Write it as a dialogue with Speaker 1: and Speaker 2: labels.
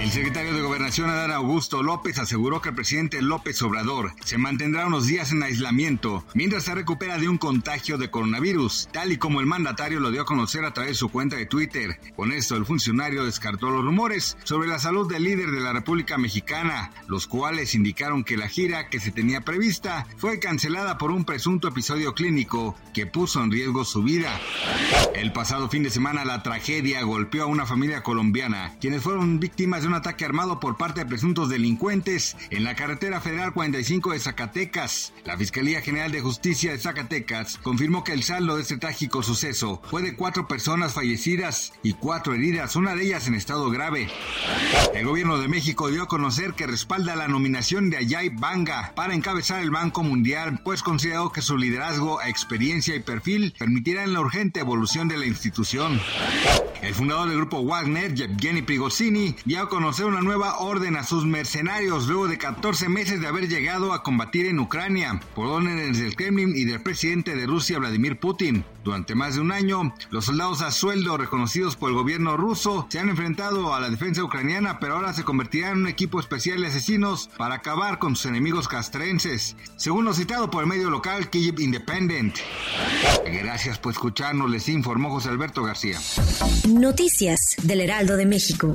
Speaker 1: El secretario de Gobernación Adán Augusto López aseguró que el presidente López Obrador se mantendrá unos días en aislamiento mientras se recupera de un contagio de coronavirus, tal y como el mandatario lo dio a conocer a través de su cuenta de Twitter. Con esto, el funcionario descartó los rumores sobre la salud del líder de la República Mexicana, los cuales indicaron que la gira que se tenía prevista fue cancelada por un presunto episodio clínico que puso en riesgo su vida. El pasado fin de semana la tragedia golpeó a una familia colombiana, quienes fueron víctimas de un ataque armado por parte de presuntos delincuentes en la carretera federal 45 de Zacatecas. La Fiscalía General de Justicia de Zacatecas confirmó que el saldo de este trágico suceso fue de cuatro personas fallecidas y cuatro heridas, una de ellas en estado grave. El gobierno de México dio a conocer que respalda la nominación de Ayay Banga para encabezar el Banco Mundial, pues consideró que su liderazgo, experiencia y perfil permitirán la urgente evolución de la institución. El fundador del grupo Wagner, Yevgeny Prigozhin, dio a conocer una nueva orden a sus mercenarios luego de 14 meses de haber llegado a combatir en Ucrania por órdenes del Kremlin y del presidente de Rusia, Vladimir Putin. Durante más de un año, los soldados a sueldo reconocidos por el gobierno ruso se han enfrentado a la defensa ucraniana, pero ahora se convertirán en un equipo especial de asesinos para acabar con sus enemigos castrenses, según lo citado por el medio local Kyiv Independent. Gracias por escucharnos, les informó José Alberto García.
Speaker 2: Noticias del Heraldo de México.